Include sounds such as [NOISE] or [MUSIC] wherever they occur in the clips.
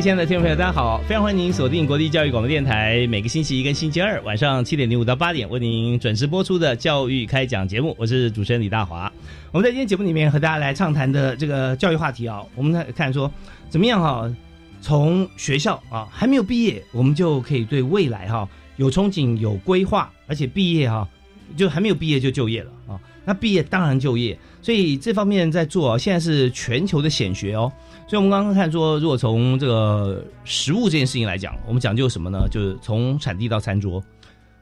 亲爱的听众朋友，大家好！非常欢迎您锁定国立教育广播电台，每个星期一跟星期二晚上七点零五到八点为您准时播出的教育开讲节目。我是主持人李大华。我们在今天节目里面和大家来畅谈的这个教育话题啊，我们来看说怎么样哈，从学校啊还没有毕业，我们就可以对未来哈有憧憬、有规划，而且毕业哈就还没有毕业就就业了啊。那毕业当然就业，所以这方面在做，现在是全球的显学哦。所以，我们刚刚看说，如果从这个食物这件事情来讲，我们讲究什么呢？就是从产地到餐桌。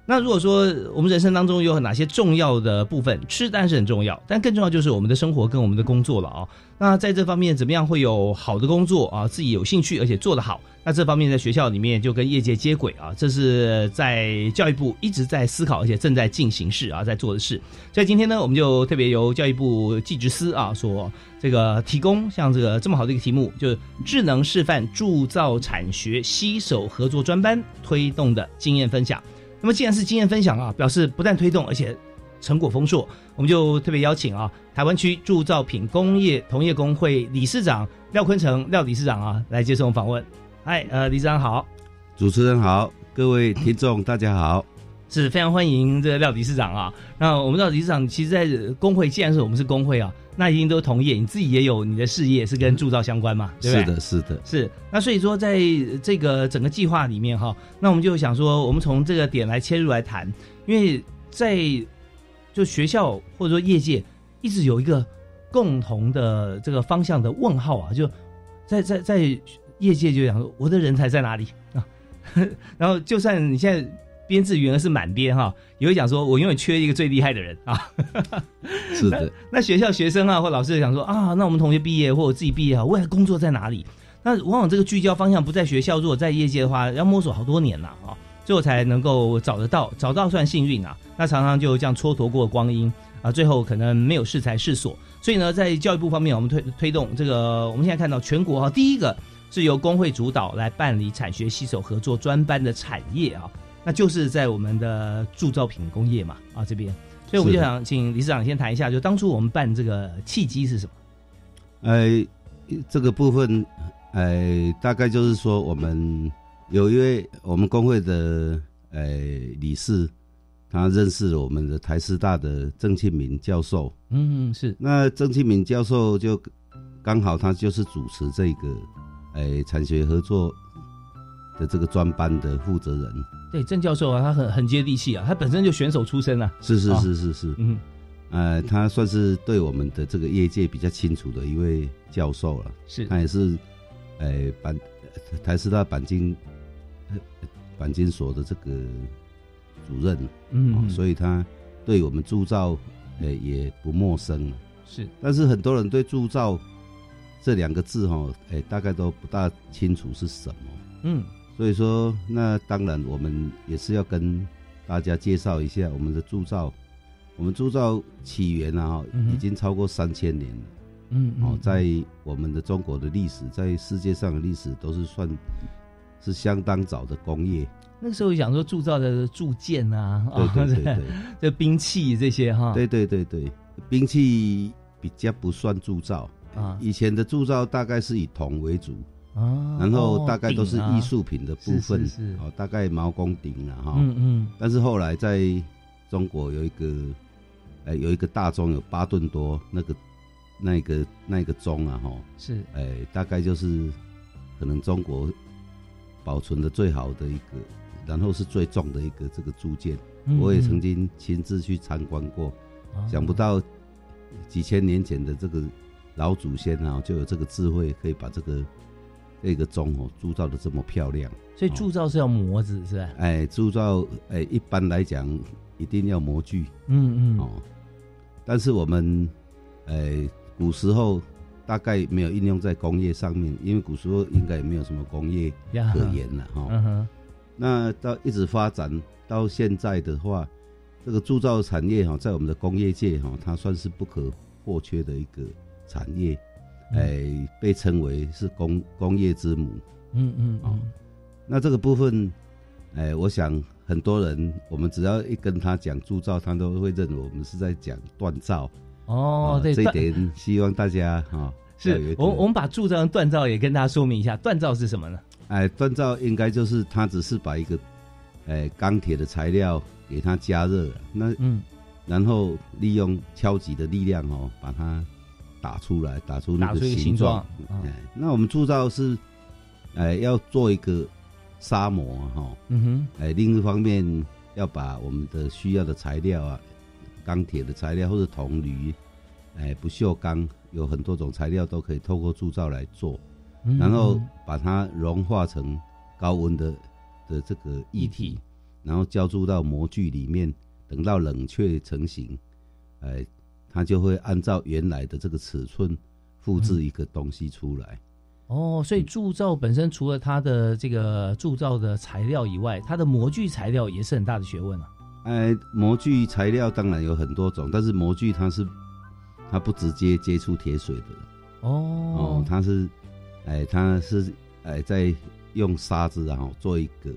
那如果说我们人生当中有哪些重要的部分，吃当然是很重要，但更重要就是我们的生活跟我们的工作了啊。那在这方面，怎么样会有好的工作啊？自己有兴趣而且做得好，那这方面在学校里面就跟业界接轨啊。这是在教育部一直在思考而且正在进行式啊，在做的事。所以今天呢，我们就特别由教育部技职司啊所这个提供像这个这么好的一个题目，就是智能示范铸造产学携手合作专班推动的经验分享。那么既然是经验分享啊，表示不但推动，而且成果丰硕，我们就特别邀请啊，台湾区铸造品工业同业工会理事长廖坤成廖理事长啊来接受访问。嗨，呃，理事长好，主持人好，各位听众大家好，是非常欢迎这个廖理事长啊。那我们廖理事长其实，在工会，既然是我们是工会啊。那一定都同业，你自己也有你的事业是跟铸造相关嘛？对不对？是的，是的，是。那所以说，在这个整个计划里面哈，那我们就想说，我们从这个点来切入来谈，因为在就学校或者说业界一直有一个共同的这个方向的问号啊，就在在在业界就想说，我的人才在哪里啊？[LAUGHS] 然后就算你现在。编制员是满编哈，也会讲说，我永远缺一个最厉害的人啊。是的，[LAUGHS] 那学校学生啊，或老师想说啊，那我们同学毕业或我自己毕业啊，未来工作在哪里？那往往这个聚焦方向不在学校，如果在业界的话，要摸索好多年了啊，最后才能够找得到，找到算幸运啊。那常常就这样蹉跎过光阴啊，最后可能没有适才适所。所以呢，在教育部方面，我们推推动这个，我们现在看到全国哈，第一个是由工会主导来办理产学携手合作专班的产业啊。那就是在我们的铸造品工业嘛，啊这边，所以我们就想请理事长先谈一下，就当初我们办这个契机是什么？呃，这个部分，呃，大概就是说，我们有一位我们工会的呃理事，他认识了我们的台师大的郑庆明教授。嗯，是。那郑庆明教授就刚好他就是主持这个，呃，产学合作的这个专班的负责人。对郑教授啊，他很很接地气啊，他本身就选手出身啊。是是是是是，嗯，呃，他算是对我们的这个业界比较清楚的一位教授了。是，他也是，呃，板台师大钣金钣金所的这个主任。嗯，所以他对我们铸造，呃，也不陌生。是，但是很多人对铸造这两个字哈，哎，大概都不大清楚是什么。嗯。所以说，那当然我们也是要跟大家介绍一下我们的铸造。我们铸造起源啊，已经超过三千年了。嗯，哦，在我们的中国的历史，在世界上的历史都是算是相当早的工业。那个时候讲说铸造的铸剑啊，对对 [LAUGHS] 对，这兵器这些哈，对对对对，兵器比较不算铸造啊。以前的铸造大概是以铜为主。啊，然后大概都是艺术品的部分，哦，大概毛公鼎了哈，嗯嗯，但是后来在中国有一个，哎，有一个大钟有八吨多，那个那个那个钟啊，哈，是，哎，大概就是可能中国保存的最好的一个，然后是最重的一个这个铸件。我也曾经亲自去参观过，想不到几千年前的这个老祖先啊，就有这个智慧，可以把这个这个钟哦铸造的这么漂亮。所以铸造是要模子是吧？哎，铸造哎，一般来讲一定要模具。嗯嗯哦，但是我们哎古时候大概没有应用在工业上面，因为古时候应该也没有什么工业可言了哈。嗯哼。那到一直发展。到现在的话，这个铸造产业哈，在我们的工业界哈，它算是不可或缺的一个产业，哎，被称为是工工业之母。嗯嗯哦，那这个部分，哎，我想很多人，我们只要一跟他讲铸造，他都会认为我们是在讲锻造。哦，对，这一点希望大家哈，是我我们把铸造跟锻造也跟大家说明一下，锻造是什么呢？哎，锻造应该就是它只是把一个。哎，钢铁的材料给它加热，那嗯，然后利用敲击的力量哦，把它打出来，打出那个形状。哎，那我们铸造是，哎，要做一个砂模哈。嗯哼。哎，另一方面要把我们的需要的材料啊，钢铁的材料或者铜铝，哎，不锈钢，有很多种材料都可以透过铸造来做，然后把它融化成高温的。的这个液体，然后浇注到模具里面，等到冷却成型，哎，它就会按照原来的这个尺寸复制一个东西出来。哦，所以铸造本身除了它的这个铸造的材料以外，它的模具材料也是很大的学问啊。哎，模具材料当然有很多种，但是模具它是它不直接接触铁水的。哦哦，它是哎，它是哎在。用沙子然后做一个，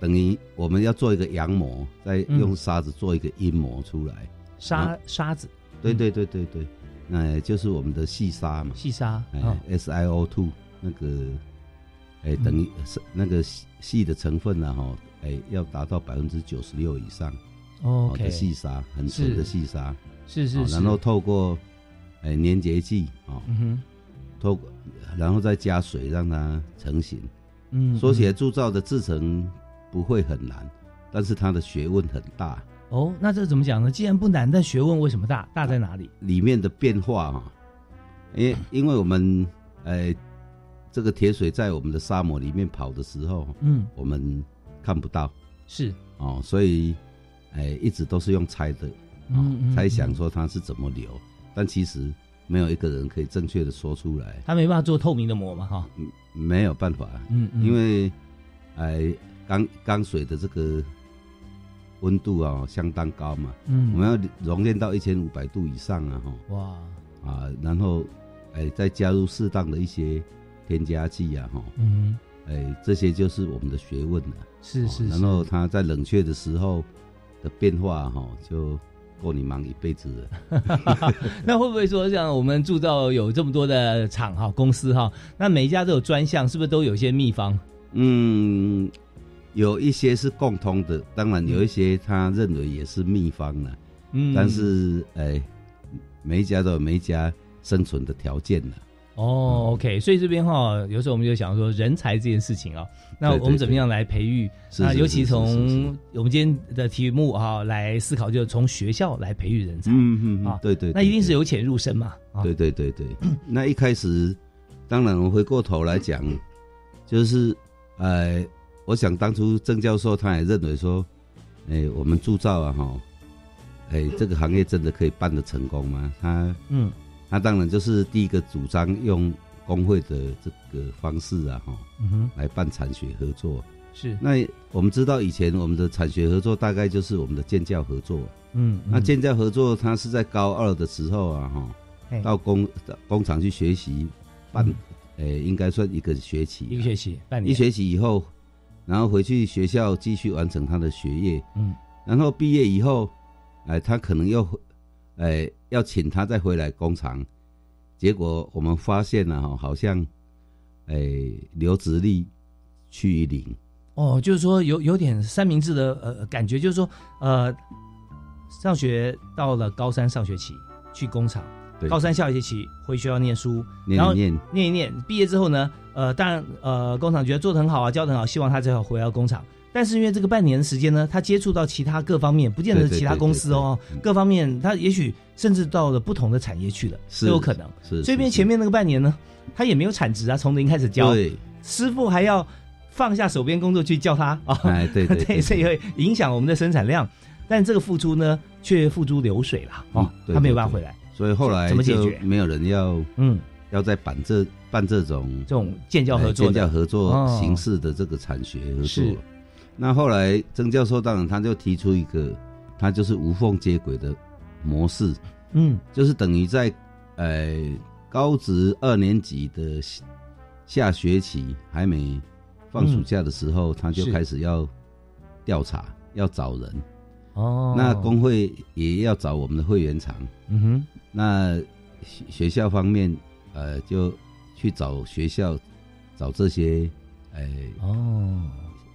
等于我们要做一个阳模，再用沙子做一个阴模出来。沙沙子，对对对对对，那就是我们的细沙嘛。细沙，哎，SiO two 那个，哎，等于是那个细的成分呢，哈，哎，要达到百分之九十六以上。哦，的细沙，很纯的细沙。是是是。然后透过，哎，粘结剂啊，透过。然后再加水让它成型。嗯，说起来铸造的制成不会很难，但是它的学问很大。哦，那这怎么讲呢？既然不难，但学问为什么大？大在哪里？里面的变化啊，因因为我们呃，这个铁水在我们的沙漠里面跑的时候，嗯，我们看不到，是哦，所以哎，一直都是用猜的，嗯，猜想说它是怎么流，但其实。没有一个人可以正确的说出来，他没办法做透明的膜嘛，哈，没有办法，嗯，因为，哎，钢钢水的这个温度啊相当高嘛，嗯，我们要熔炼到一千五百度以上啊，哈，哇，啊，然后，哎，再加入适当的一些添加剂啊，哈，嗯，哎，这些就是我们的学问了，是是，然后它在冷却的时候的变化，哈，就。够你忙一辈子了，[LAUGHS] 那会不会说像我们铸造有这么多的厂哈公司哈，那每一家都有专项，是不是都有一些秘方？嗯，有一些是共通的，当然有一些他认为也是秘方了。嗯，但是哎，每一家都有每一家生存的条件了。哦，OK，所以这边哈，有时候我们就想说人才这件事情啊，那我们怎么样来培育？那尤其从我们今天的题目哈来思考，就是从学校来培育人才。嗯嗯啊，对对，那一定是由浅入深嘛。对对对对，那一开始，当然我回过头来讲，就是呃，我想当初郑教授他也认为说，哎，我们铸造啊哈，哎，这个行业真的可以办得成功吗？他嗯。他当然就是第一个主张用工会的这个方式啊，哈，来办产学合作。是。那我们知道以前我们的产学合作大概就是我们的建教合作。嗯。那建教合作，它是在高二的时候啊，哈，到工工厂去学习，半，诶，应该算一个学期。一个学期，半年。一学期以后，然后回去学校继续完成他的学业。嗯。然后毕业以后，哎，他可能又。哎，要请他再回来工厂，结果我们发现了哈，好像，哎，留职率趋于零。哦，就是说有有点三明治的呃感觉，就是说呃，上学到了高三上学期去工厂，高三下学期回学校念书，然后念念一念，毕业之后呢，呃，当然呃，工厂觉得做的很好啊，教的很好，希望他最后回到工厂。但是因为这个半年的时间呢，他接触到其他各方面，不见得是其他公司哦，各方面他也许甚至到了不同的产业去了，都有可能。是这边前面那个半年呢，他也没有产值啊，从零开始教，师傅还要放下手边工作去教他啊，哎，[LAUGHS] 对对，所以会影响我们的生产量。但这个付出呢，却付诸流水了哦，他没有办法回来。所以后来怎么解决？没有人要嗯，要在办这办这种这种建教合作、建教合作形式的这个产学合作。那后来曾教授当然他就提出一个，他就是无缝接轨的模式，嗯，就是等于在呃高职二年级的下学期还没放暑假的时候，他就开始要调查，要找人。哦，那工会也要找我们的会员厂，嗯哼，那学学校方面，呃，就去找学校，找这些，哎，哦，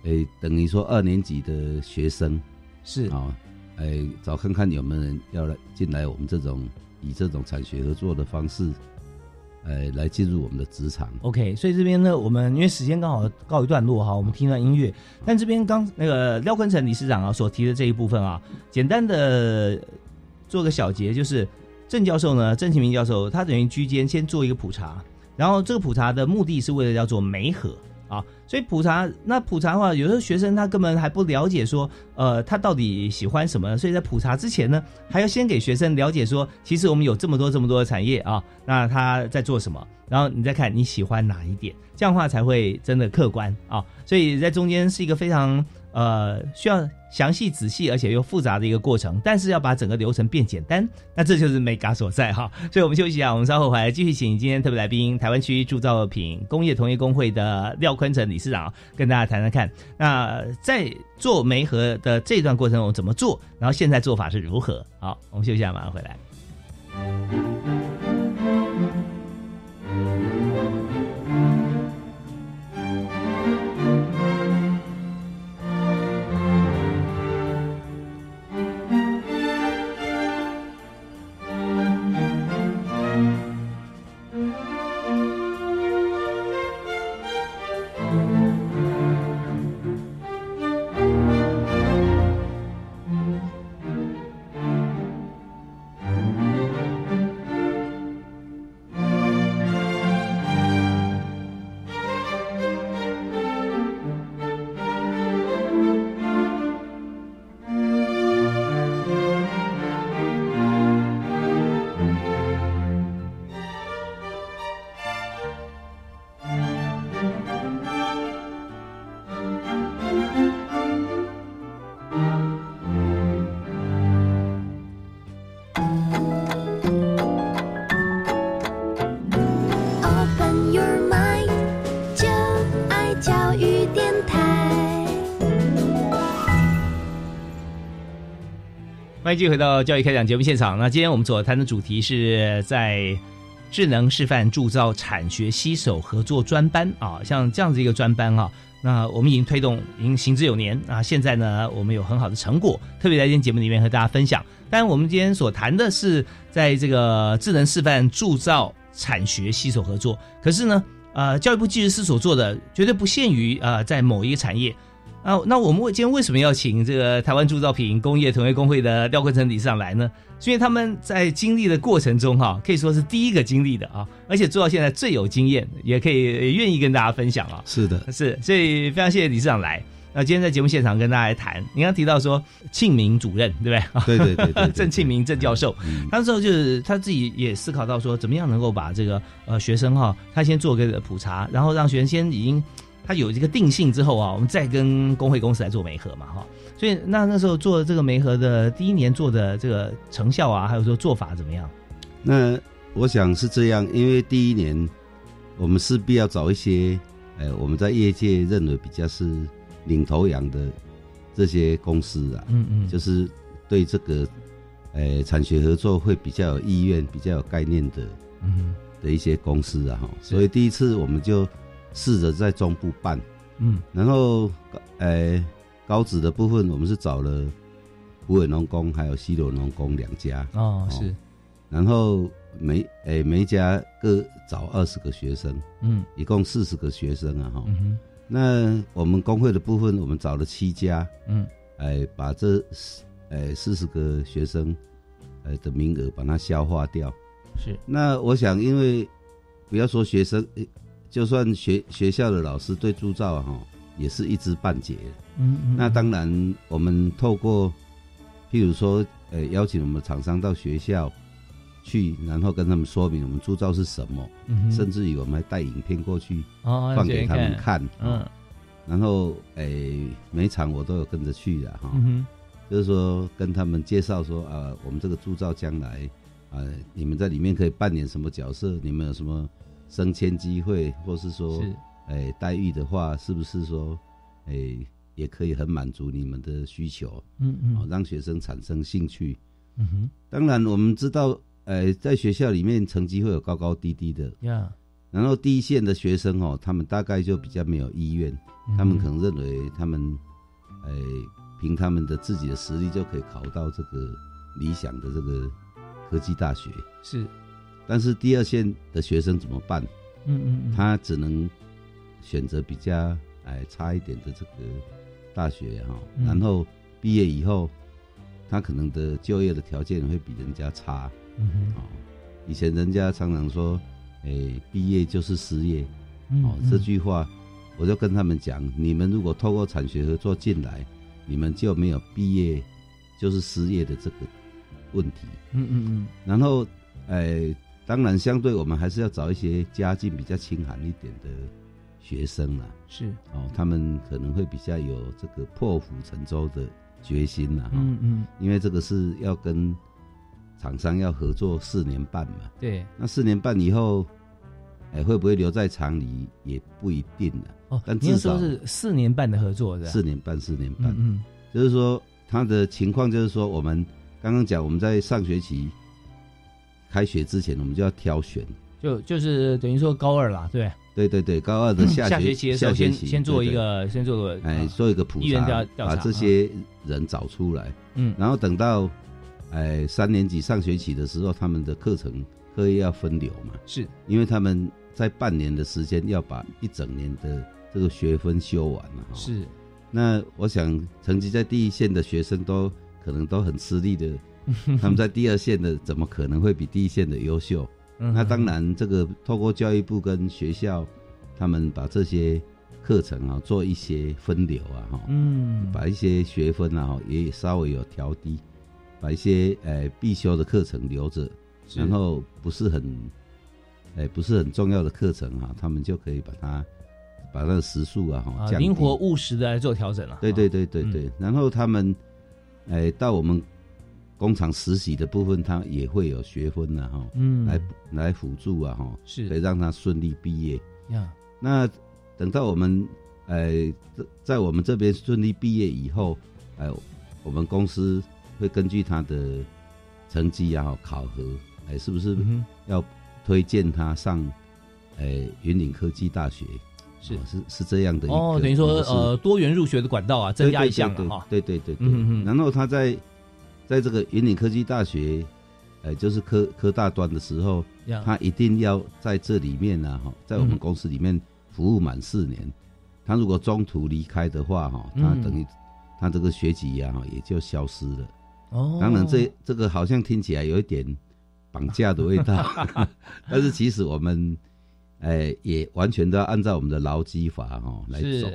哎，等于说二年级的学生是啊，哎，找看看有没有人要来进来我们这种以这种产学合作的方式。呃，来进入我们的职场。OK，所以这边呢，我们因为时间刚好告一段落哈，我们听段音乐。但这边刚那个廖坤成理事长啊所提的这一部分啊，简单的做个小结，就是郑教授呢，郑启明教授，他等于居间先做一个普查，然后这个普查的目的是为了叫做媒合。啊，所以普查那普查的话，有时候学生他根本还不了解说，呃，他到底喜欢什么，所以在普查之前呢，还要先给学生了解说，其实我们有这么多这么多的产业啊，那他在做什么，然后你再看你喜欢哪一点，这样的话才会真的客观啊，所以在中间是一个非常。呃，需要详细、仔细，而且又复杂的一个过程，但是要把整个流程变简单，那这就是美感所在哈。所以我们休息一下，我们稍后回来继续请今天特别来宾，台湾区铸造品工业同业工会的廖坤成理事长跟大家谈谈看。那在做煤核的这段过程中怎么做，然后现在做法是如何？好，我们休息一下，马上回来。继续回到教育开讲节目现场。那今天我们所谈的主题是在智能示范铸造产学携手合作专班啊，像这样子一个专班啊，那我们已经推动，已经行之有年啊。现在呢，我们有很好的成果，特别在今天节目里面和大家分享。当然，我们今天所谈的是在这个智能示范铸造产学携手合作，可是呢，呃，教育部技师所做的绝对不限于呃在某一个产业。啊，那我们今天为什么要请这个台湾铸造品工业同业工会的廖坤成理事长来呢？是因为他们在经历的过程中，哈，可以说是第一个经历的啊，而且做到现在最有经验，也可以愿意跟大家分享啊。是的，是，所以非常谢谢理事长来。那今天在节目现场跟大家来谈，你刚提到说庆明主任，对不对？对对对，[LAUGHS] 郑庆明郑教授，那时候就是他自己也思考到说，怎么样能够把这个呃学生哈，他先做个普查，然后让学生先已经。它有一个定性之后啊，我们再跟工会公司来做媒合嘛，哈。所以那那时候做这个媒合的第一年做的这个成效啊，还有说做法怎么样？那我想是这样，因为第一年我们势必要找一些，呃，我们在业界认为比较是领头羊的这些公司啊，嗯嗯，就是对这个，呃，产学合作会比较有意愿、比较有概念的，嗯，的一些公司啊，哈。所以第一次我们就。试着在中部办，嗯，然后，呃，高职的部分，我们是找了湖尾农工还有西螺农工两家，哦，是，然后每诶每一家各找二十个学生，嗯，一共四十个学生啊哈。那我们工会的部分，我们找了七家，嗯，哎，把这四诶四十个学生，呃的名额把它消化掉。是。那我想，因为不要说学生，就算学学校的老师对铸造哈，也是一知半解。嗯嗯。那当然，我们透过，譬如说，呃，邀请我们厂商到学校。去，然后跟他们说明我们铸造是什么，甚至于我们还带影片过去放给他们看。嗯，然后诶，每场我都有跟着去的哈，就是说跟他们介绍说啊，我们这个铸造将来啊，你们在里面可以扮演什么角色？你们有什么升迁机会，或是说诶待遇的话，是不是说诶也可以很满足你们的需求？嗯嗯，让学生产生兴趣。嗯哼，当然我们知道。呃，在学校里面成绩会有高高低低的，呀。然后第一线的学生哦，他们大概就比较没有意愿，他们可能认为他们，呃，凭他们的自己的实力就可以考到这个理想的这个科技大学。是。但是第二线的学生怎么办？嗯嗯。他只能选择比较哎差一点的这个大学哈，然后毕业以后，他可能的就业的条件会比人家差。嗯哼，哦，以前人家常常说，哎，毕业就是失业，哦，这句话，我就跟他们讲，你们如果透过产学合作进来，你们就没有毕业就是失业的这个问题。嗯嗯嗯。然后，哎，当然，相对我们还是要找一些家境比较清寒一点的学生啦。是。哦，他们可能会比较有这个破釜沉舟的决心呐。嗯嗯。因为这个是要跟。厂商要合作四年半嘛？对，那四年半以后，哎，会不会留在厂里也不一定了。哦，但至少是四年半的合作的。四年半，四年半。嗯，就是说他的情况就是说，我们刚刚讲，我们在上学期开学之前，我们就要挑选，就就是等于说高二啦，对，对对对，高二的下学期的时候，先先做一个，先做个，哎，做一个普查，把这些人找出来，嗯，然后等到。哎，三年级上学期的时候，他们的课程课业要分流嘛？是，因为他们在半年的时间要把一整年的这个学分修完了。是，那我想成绩在第一线的学生都可能都很吃力的，[LAUGHS] 他们在第二线的怎么可能会比第一线的优秀？那当然，这个透过教育部跟学校，他们把这些课程啊做一些分流啊，哈，嗯，把一些学分啊也稍微有调低。把一些呃必修的课程留着，然后不是很，哎不是很重要的课程哈，他们就可以把它把那个时数啊灵活务实的来做调整了。对对对对对，然后他们哎到我们工厂实习的部分，他也会有学分的哈，嗯，来来辅助啊哈，是可以让他顺利毕业。呀，那等到我们哎在我们这边顺利毕业以后，哎我们公司。会根据他的成绩啊考核，哎，是不是要推荐他上，哎，云岭科技大学？是是是这样的哦，等于说呃，多元入学的管道啊，增加一项哈。对对对对，然后他在在这个云岭科技大学，呃，就是科科大端的时候，他一定要在这里面呢，哈，在我们公司里面服务满四年。他如果中途离开的话，哈，他等于他这个学籍呀，也就消失了。哦，当然，这这个好像听起来有一点绑架的味道，[LAUGHS] [LAUGHS] 但是其实我们，哎，也完全都要按照我们的劳基法哈来走。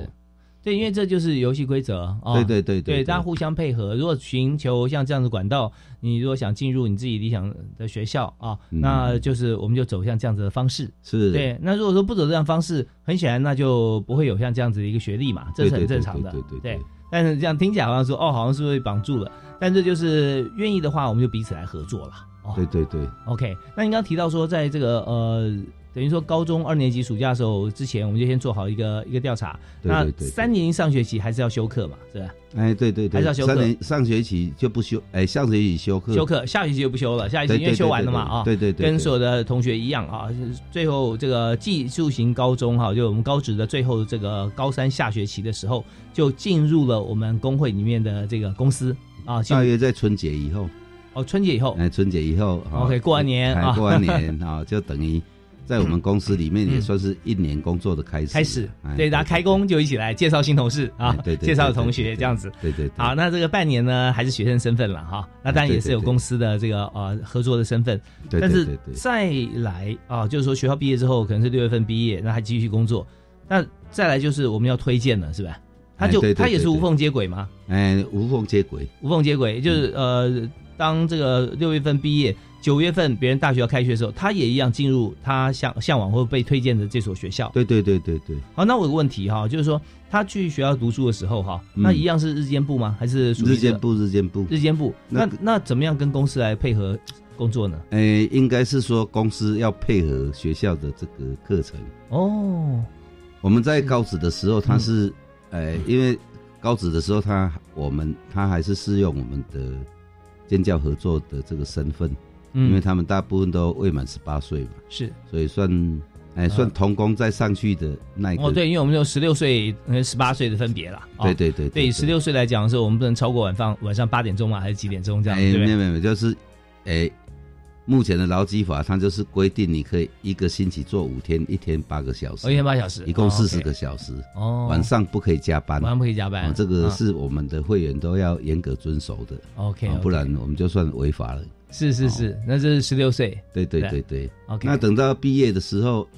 对，因为这就是游戏规则啊。对对对对，大家互相配合。如果寻求像这样的管道，你如果想进入你自己理想的学校啊，那就是我们就走向这样子的方式。是，对。那如果说不走这样方式，很显然那就不会有像这样子的一个学历嘛，这是很正常的。对对对。但是这样听起来好像说，哦，好像是被绑住了。但这就是愿意的话，我们就彼此来合作了。对对对，OK。那你刚刚提到说，在这个呃，等于说高中二年级暑假的时候之前，我们就先做好一个一个调查。那三年级上学期还是要休课嘛？是吧？哎，对对对，还是要休课。三年上学期就不休，哎，上学期休课，休课，下学期就不休了。下学期因为休完了嘛，啊，对对对，跟所有的同学一样啊。最后这个技术型高中哈，就我们高职的最后这个高三下学期的时候，就进入了我们工会里面的这个公司啊。大约在春节以后。哦，春节以后，哎，春节以后，OK，过完年啊，过完年 [LAUGHS] 啊，就等于在我们公司里面也算是一年工作的开始。开始，对，大家开工就一起来介绍新同事啊，对，介绍同学这样子。对对。好，那这个半年呢，还是学生身份了哈，那当然也是有公司的这个呃合作的身份。对但是再来啊，就是说学校毕业之后可能是六月份毕业，那还继续工作。那再来就是我们要推荐了，是吧？他就他也是无缝接轨吗？哎，无缝接轨，无缝接轨就是呃，当这个六月份毕业，九月份别人大学要开学的时候，他也一样进入他向向往或被推荐的这所学校。对对对对对。好，那我有个问题哈，就是说他去学校读书的时候哈，那一样是日间部吗？还是日间部？日间部？日间部。那那怎么样跟公司来配合工作呢？哎，应该是说公司要配合学校的这个课程。哦。我们在高职的时候，他是。哎，因为高职的时候，他我们他还是适用我们的建教合作的这个身份，因为他们大部分都未满十八岁嘛，是，所以算哎算童工再上去的那一个。哦，对，因为我们有十六岁跟十八岁的分别了。对对对，对十六岁来讲的时候，我们不能超过晚上晚上八点钟嘛，还是几点钟这样？哎，没有没有，就是哎。目前的劳基法，它就是规定你可以一个星期做五天，一天八个小时，一天八小时，一共四十个小时。哦，晚上不可以加班，晚上不可以加班，这个是我们的会员都要严格遵守的。OK，不然我们就算违法了。是是是，那这是十六岁。对对对对。OK，那等到毕业的时候，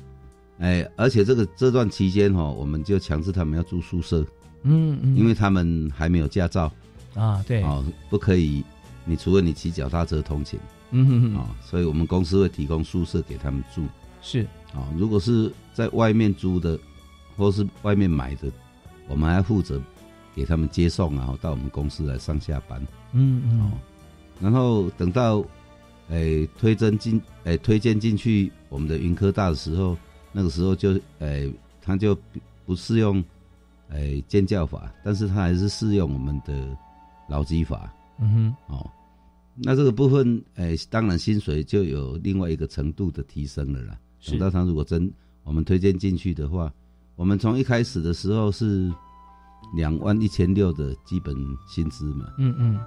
哎，而且这个这段期间哈，我们就强制他们要住宿舍。嗯嗯，因为他们还没有驾照。啊，对。哦，不可以，你除了你骑脚踏车通勤。嗯哼哼啊，所以我们公司会提供宿舍给他们住。是啊，如果是在外面租的，或是外面买的，我们还负责给他们接送，然后到我们公司来上下班。嗯嗯。哦，然后等到，诶推甄进，诶推荐进去我们的云科大的时候，那个时候就，诶他就不适用，诶建教法，但是他还是适用我们的劳基法。嗯哼。哦。那这个部分，哎，当然薪水就有另外一个程度的提升了啦。等到他如果真我们推荐进去的话，我们从一开始的时候是两万一千六的基本薪资嘛。嗯嗯。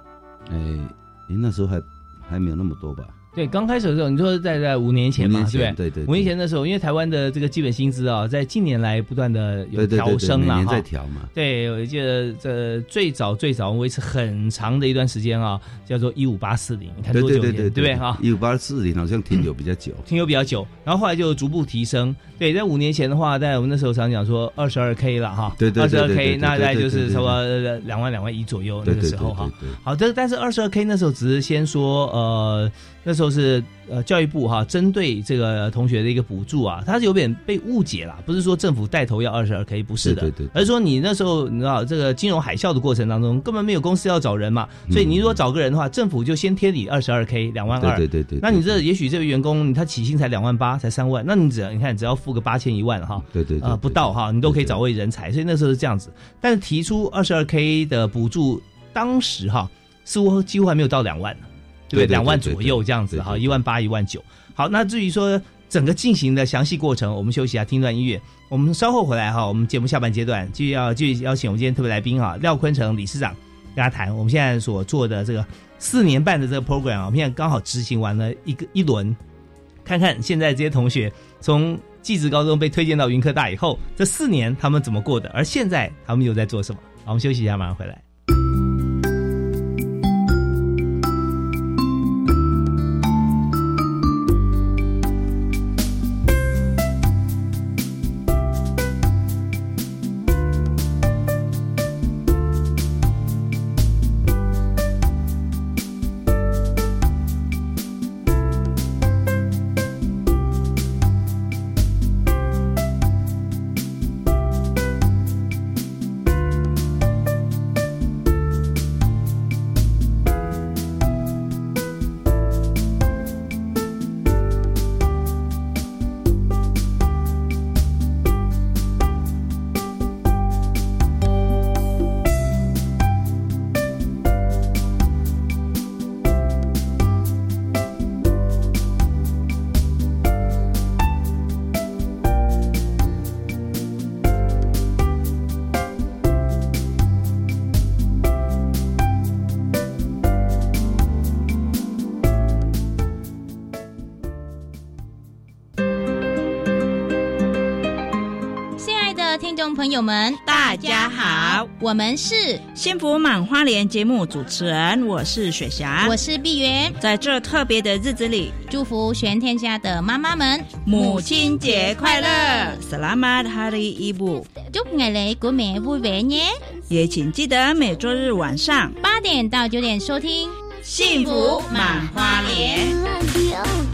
哎，您那时候还还没有那么多吧？对，刚开始的时候，你说在在五年前嘛，对不对？对对。五年前的时候，因为台湾的这个基本薪资啊，在近年来不断的有调升了哈。在调嘛。对，我记得这最早最早维持很长的一段时间啊，叫做一五八四零，你看多久？对对对，哈，一五八四零好像停留比较久，停留比较久，然后后来就逐步提升。对，在五年前的话，在我们那时候常讲说二十二 K 了哈，对对二十二 K，那大概就是差不多两万两万一左右那个时候哈。好，这但是二十二 K 那时候只是先说呃。那时候是呃教育部哈针对这个同学的一个补助啊，他是有点被误解了，不是说政府带头要二十二 K，不是的，对对，而是说你那时候你知道这个金融海啸的过程当中，根本没有公司要找人嘛，所以你如果找个人的话，政府就先贴你二十二 K 两万二，对对对，那你这也许这位员工他起薪才两万八，才三万，那你只要你看只要付个八千一万哈，对对啊不到哈，你都可以找位人才，所以那时候是这样子，但是提出二十二 K 的补助，当时哈似乎几乎还没有到两万。对，两万左右这样子哈，一万八、一万九。好，那至于说整个进行的详细过程，我们休息一下，听段音乐。我们稍后回来哈，我们节目下半阶段就要继续邀请我们今天特别来宾哈，廖坤成理事长跟他谈我们现在所做的这个四年半的这个 program 啊，我们现在刚好执行完了一个一轮，看看现在这些同学从技职高中被推荐到云科大以后，这四年他们怎么过的，而现在他们又在做什么？好，我们休息一下，马上回来。友们，大家好，我们是幸福满花莲节目主持人，我是雪霞，我是碧云，在这特别的日子里，祝福全天下的妈妈们母亲节快乐，Selamat Hari Ibu，祝你哋过美 vui vẻ nhé，也请记得每周日晚上八点到九点收听。幸福满花莲。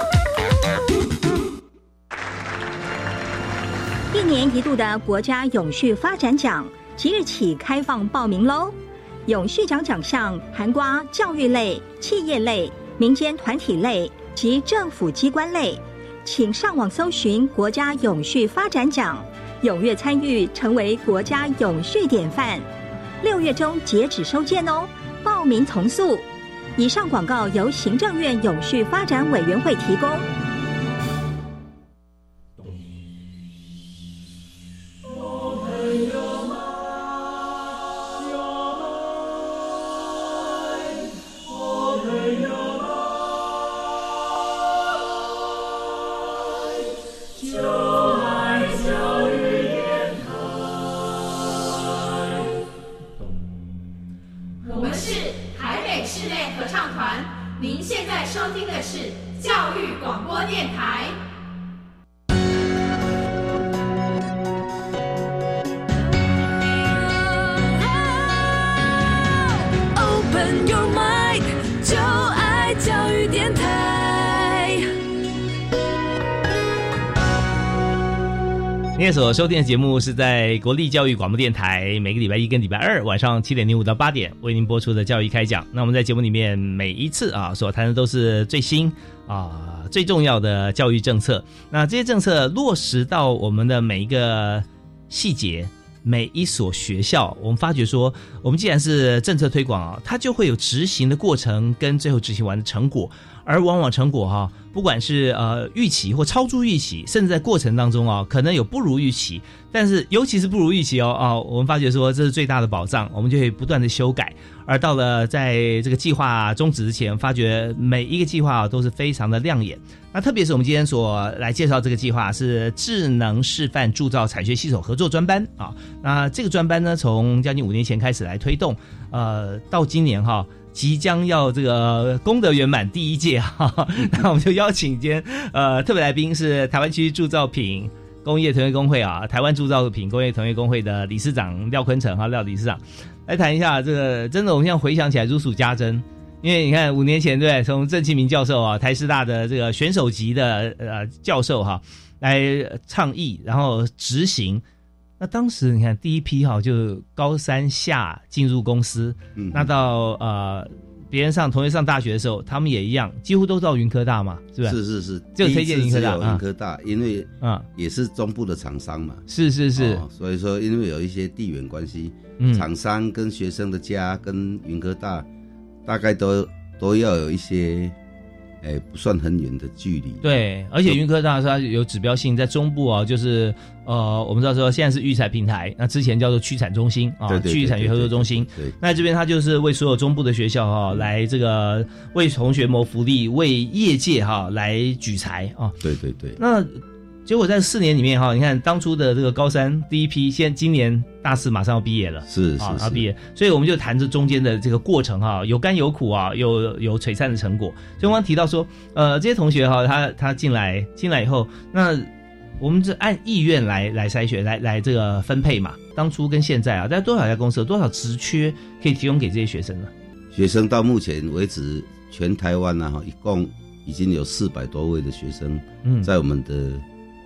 一年一度的国家永续发展奖即日起开放报名喽！永续奖奖项含瓜教育类、企业类、民间团体类及政府机关类，请上网搜寻“国家永续发展奖”，踊跃参与，成为国家永续典范。六月中截止收件哦，报名从速。以上广告由行政院永续发展委员会提供。所收听的节目是在国立教育广播电台，每个礼拜一跟礼拜二晚上七点零五到八点为您播出的教育开讲。那我们在节目里面每一次啊所谈的都是最新啊最重要的教育政策。那这些政策落实到我们的每一个细节，每一所学校，我们发觉说，我们既然是政策推广啊，它就会有执行的过程跟最后执行完的成果。而往往成果哈，不管是呃预期或超出预期，甚至在过程当中啊，可能有不如预期。但是尤其是不如预期哦啊，我们发觉说这是最大的保障，我们就会不断的修改。而到了在这个计划终止之前，发觉每一个计划都是非常的亮眼。那特别是我们今天所来介绍这个计划是智能示范铸造产学系统合作专班啊。那这个专班呢，从将近五年前开始来推动，呃，到今年哈。即将要这个功德圆满第一届哈，[LAUGHS] 那我们就邀请今天呃特别来宾是台湾区铸造品工业同业工会啊，台湾铸造品工业同业工会的理事长廖坤成哈，廖理事长来谈一下这个，真的我们现在回想起来如数家珍，因为你看五年前对，从郑庆明教授啊，台师大的这个选手级的呃教授哈来倡议，然后执行。那当时你看第一批哈，就高三下进入公司，那到呃别人上同学上大学的时候，他们也一样，几乎都到云科大嘛，是不是？是是是，就推荐云科大，云科大，因为啊也是中部的厂商嘛，是是是，所以说因为有一些地缘关系，厂商跟学生的家跟云科大大概都都要有一些。哎，不算很远的距离。对，而且云科大它有指标性，在中部啊，就是呃，我们知道说现在是育才平台，那之前叫做区产中心啊，区域产业合作中心。对，那这边它就是为所有中部的学校哈，来这个为同学谋福利，为业界哈来举才啊。对对对。那。结果在四年里面哈，你看当初的这个高三第一批，现在今年大四马上要毕业了，是是要毕业，所以我们就谈这中间的这个过程哈，有甘有苦啊，有有璀璨的成果。所以我刚提到说，呃，这些同学哈，他他进来进来以后，那我们是按意愿来来筛选，来来这个分配嘛。当初跟现在啊，在多少家公司有多少职缺可以提供给这些学生呢？学生到目前为止，全台湾呢哈，一共已经有四百多位的学生嗯在我们的。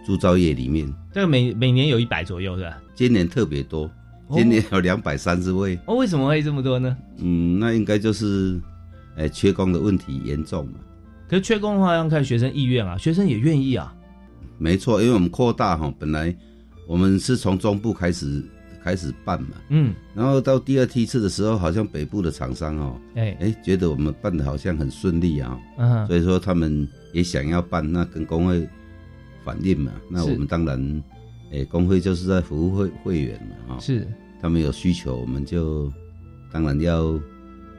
铸造业里面，这个每每年有一百左右是吧？今年特别多，今年有两百三十位。哦，为什么会这么多呢？嗯，那应该就是，哎，缺工的问题严重嘛。可是缺工的话，要看学生意愿啊，学生也愿意啊。没错，因为我们扩大哈，本来我们是从中部开始开始办嘛，嗯，然后到第二梯次的时候，好像北部的厂商哦，哎。哎，觉得我们办的好像很顺利啊，嗯，所以说他们也想要办，那跟工会反映嘛，那我们当然，哎，工会就是在服务会会员嘛，哈，是，他们有需求，我们就当然要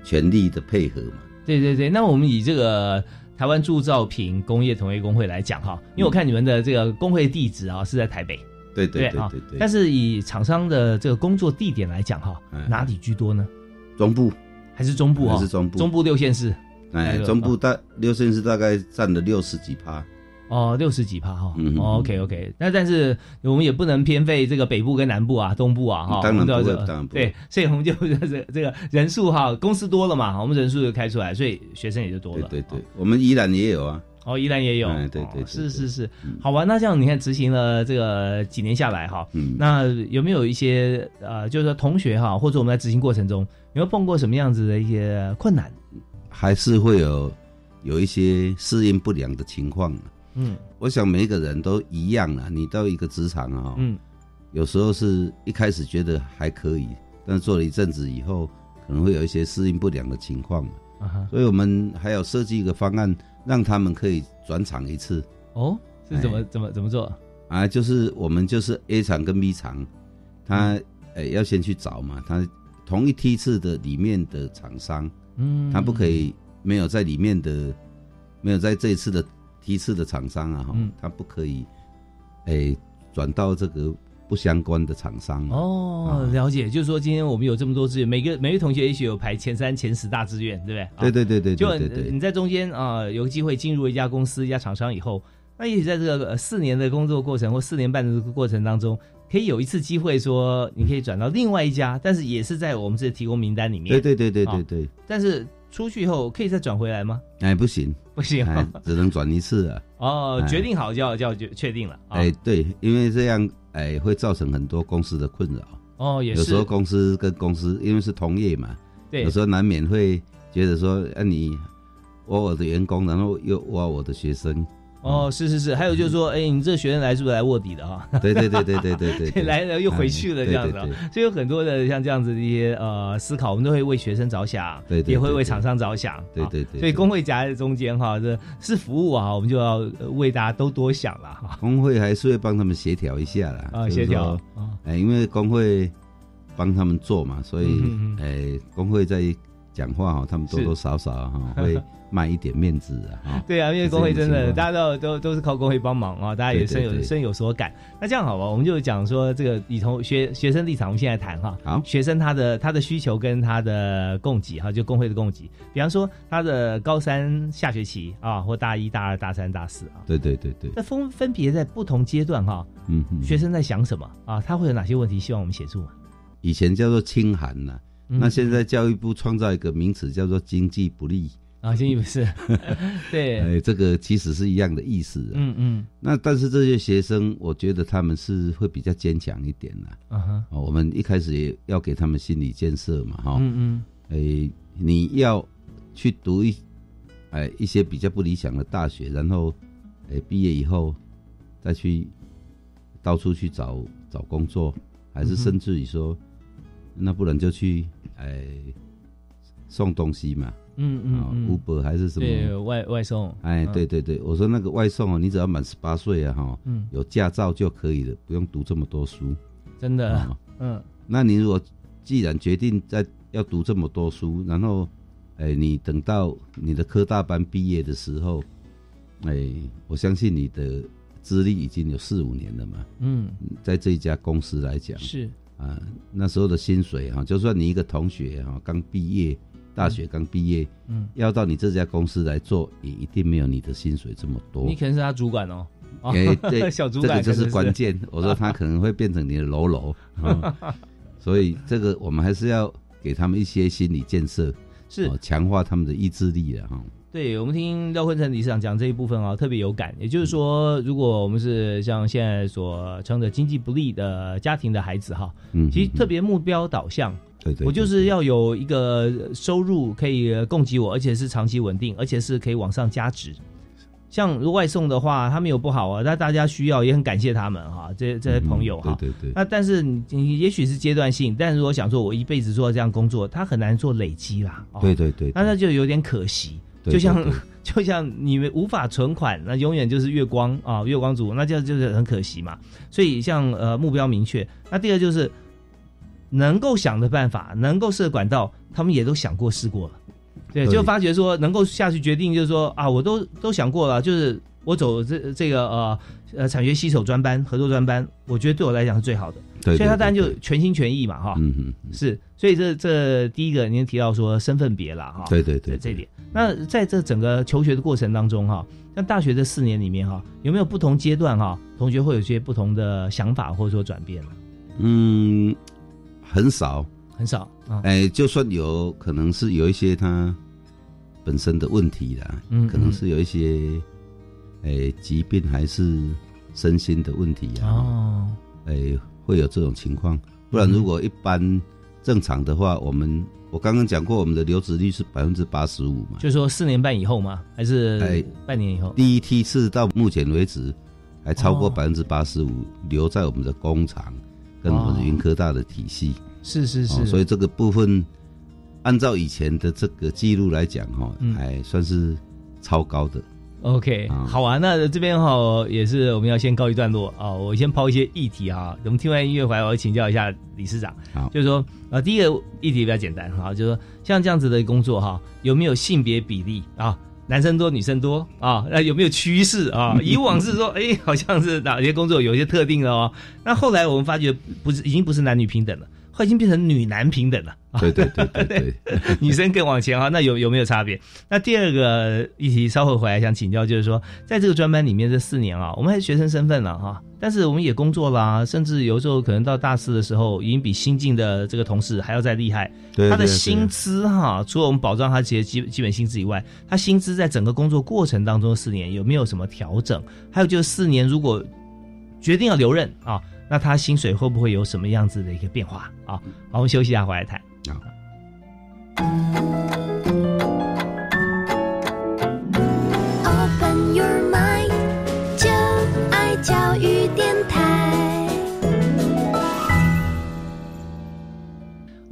全力的配合嘛。对对对，那我们以这个台湾铸造品工业同业工会来讲哈，因为我看你们的这个工会地址啊是在台北。对对对对对，但是以厂商的这个工作地点来讲哈，哪里居多呢？中部还是中部还是中部？中部六县市，哎，中部大六县市大概占了六十几趴。哦，六十几趴哈。嗯 OK OK，那但是我们也不能偏废这个北部跟南部啊，东部啊哈。当然不会，当然不。对，所以我们就这这个人数哈，公司多了嘛，我们人数就开出来，所以学生也就多了。对对对，我们宜兰也有啊。哦，宜兰也有，对对，是是是，好吧。那这样你看，执行了这个几年下来哈，那有没有一些呃，就是说同学哈，或者我们在执行过程中，有没有碰过什么样子的一些困难？还是会有有一些适应不良的情况。嗯，我想每一个人都一样啊。你到一个职场啊，嗯，有时候是一开始觉得还可以，但是做了一阵子以后，可能会有一些适应不良的情况。啊所以我们还要设计一个方案。让他们可以转场一次哦，是怎么怎么怎么做啊？就是我们就是 A 厂跟 B 厂，他哎要先去找嘛，他同一梯次的里面的厂商，嗯，他不可以没有在里面的，没有在这一次的梯次的厂商啊，哈，他不可以诶转到这个。不相关的厂商哦，了解，就是说今天我们有这么多志愿，每个每位同学也许有排前三、前十大志愿，对不对？对对对对，就你在中间啊，有个机会进入一家公司、一家厂商以后，那也许在这个四年的工作过程或四年半的过程当中，可以有一次机会说，你可以转到另外一家，但是也是在我们这提供名单里面。对对对对对对。但是出去以后可以再转回来吗？哎，不行，不行，只能转一次啊。哦，决定好就要就要决确定了。哎，对，因为这样。哎，会造成很多公司的困扰哦。也是，有时候公司跟公司因为是同业嘛，对，有时候难免会觉得说，啊，你挖我的员工，然后又挖我的学生。哦，是是是，还有就是说，哎，你这学生来是不是来卧底的哈？对对对对对对对，[LAUGHS] 来了又回去了这样子，所以有很多的像这样子的一些呃思考，我们都会为学生着想，对，也会为厂商着想，对对对。所以工会夹在中间哈，这是服务啊，我们就要为大家都多想了哈。工会还是会帮他们协调一下啦，啊，协调啊，哎，因为工会帮他们做嘛，所以哎，工会在讲话哈，他们多多少少哈 [LAUGHS] 会。卖一点面子啊！对啊，因为工会真的，大家都都都是靠工会帮忙啊，大家也深有深有所感。那这样好吧，我们就讲说这个，以同学学生立场，我们现在谈哈。好，学生他的他的需求跟他的供给哈，就工会的供给。比方说他的高三下学期啊，或大一大二大三大四啊。对对对对。那分分别在不同阶段哈，嗯，学生在想什么啊？他会有哪些问题？希望我们协助嘛？以前叫做清寒呐，那现在教育部创造一个名词叫做经济不利。啊，经济不是，[LAUGHS] 对，哎，这个其实是一样的意思。嗯嗯。那但是这些学生，我觉得他们是会比较坚强一点的。嗯哼。我们一开始也要给他们心理建设嘛，哈。嗯嗯。哎，你要去读一，哎，一些比较不理想的大学，然后，哎，毕业以后再去到处去找找工作，还是甚至于说，那不然就去哎送东西嘛。嗯嗯，Uber 还是什么？对外外送。哎，对对对，我说那个外送哦，你只要满十八岁啊，哈，嗯，有驾照就可以了，不用读这么多书。真的，嗯。那你如果既然决定在要读这么多书，然后，哎，你等到你的科大班毕业的时候，哎，我相信你的资历已经有四五年了嘛。嗯，在这一家公司来讲是啊，那时候的薪水哈，就算你一个同学哈刚毕业。大学刚毕业，嗯，要到你这家公司来做，也一定没有你的薪水这么多。你可能是他主管哦，哎，对，[LAUGHS] 小主管，这个就是关键。我说他可能会变成你的喽喽，[LAUGHS] 所以这个我们还是要给他们一些心理建设，是强化他们的意志力的哈。对，我们听廖坤成理事长讲这一部分啊，特别有感。也就是说，如果我们是像现在所称的经济不利的家庭的孩子哈，嗯，其实特别目标导向。我就是要有一个收入可以供给我，而且是长期稳定，而且是可以往上加值。像如外送的话，他们有不好啊，那大家需要也很感谢他们哈，这这些朋友哈。对对对。那但是你你也许是阶段性，但是如果想说我一辈子做这样工作，他很难做累积啦。对对对。那那就有点可惜，就像 [LAUGHS] 就像你们无法存款，那永远就是月光啊，月光族，那这样就是很可惜嘛。所以像呃目标明确，那第二就是能够想的办法，能够设管道，他们也都想过试过了。对，就发觉说能够下去决定，就是说啊，我都都想过了，就是我走这这个呃呃产学携手专班、合作专班，我觉得对我来讲是最好的。对，所以他当然就全心全意嘛，哈。嗯嗯。是，所以这这第一个您提到说身份别了哈。对对对，这点。那在这整个求学的过程当中哈，像大学这四年里面哈，有没有不同阶段哈，同学会有些不同的想法或者说转变呢？嗯，很少，很少。哎，就算有可能是有一些他。本身的问题啦，嗯，可能是有一些，哎，疾病还是身心的问题啊，哦，哎，会有这种情况。不然，如果一般正常的话，我们我刚刚讲过，我们的留职率是百分之八十五嘛，就是说四年半以后吗？还是诶半年以后？第一梯次到目前为止，还超过百分之八十五留在我们的工厂跟我们的云科大的体系。是是是，所以这个部分。按照以前的这个记录来讲，哈，还算是超高的。OK，好啊，那这边哈也是我们要先告一段落啊。我先抛一些议题啊。我们听完音乐回来，我要请教一下理事长。好，就是说啊，第一个议题比较简单哈，就是说像这样子的工作哈，有没有性别比例啊？男生多，女生多啊？那有没有趋势啊？[LAUGHS] 以往是说，哎，好像是哪些工作有一些特定的哦。那后来我们发觉，不是已经不是男女平等了。已经变成女男平等了，对对对对对，女生 [LAUGHS] 更往前啊，那有有没有差别？那第二个议题稍后回来想请教，就是说，在这个专班里面这四年啊，我们还是学生身份了哈，但是我们也工作啦，甚至有时候可能到大四的时候，已经比新进的这个同事还要再厉害。对他的薪资哈，除了我们保障他这些基基本薪资以外，他薪资在整个工作过程当中四年有没有什么调整？还有就是四年如果决定要留任啊？那他薪水会不会有什么样子的一个变化啊？好，我们休息一下，回来谈。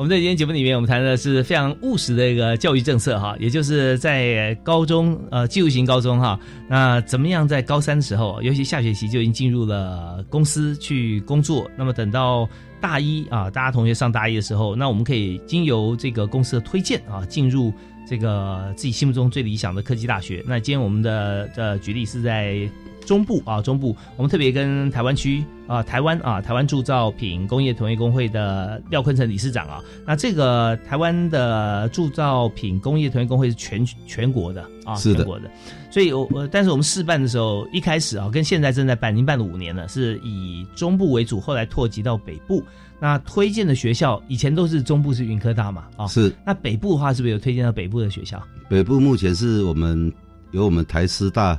我们在今天节目里面，我们谈的是非常务实的一个教育政策哈，也就是在高中呃技术型高中哈，那怎么样在高三的时候，尤其下学期就已经进入了公司去工作，那么等到大一啊，大家同学上大一的时候，那我们可以经由这个公司的推荐啊，进入这个自己心目中最理想的科技大学。那今天我们的呃举例是在。中部啊，中部，我们特别跟台湾区啊，台湾啊，台湾铸造品工业同业工会的廖坤成理事长啊，那这个台湾的铸造品工业同业工会是全全国的啊，全国的，所以我我但是我们试办的时候，一开始啊，跟现在正在办，已经办了五年了，是以中部为主，后来拓及到北部。那推荐的学校以前都是中部是云科大嘛，啊，是。那北部的话，是不是有推荐到北部的学校？北部目前是我们有我们台师大。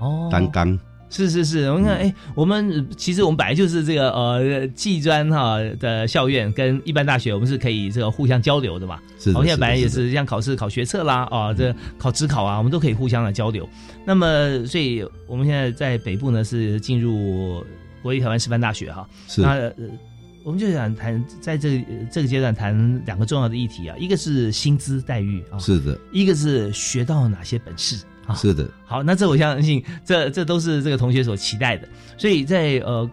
哦，单纲是是是，我们看，哎，我们其实我们本来就是这个呃技专哈的校院，跟一般大学我们是可以这个互相交流的嘛。是，我们现在本来也是像考试考学测啦，啊，这考职考啊，我们都可以互相的交流。那么，所以我们现在在北部呢是进入国立台湾师范大学哈。是，那我们就想谈在这这个阶段谈两个重要的议题啊，一个是薪资待遇啊，是的，一个是学到哪些本事。是的，好，那这我相信，这这都是这个同学所期待的。所以在呃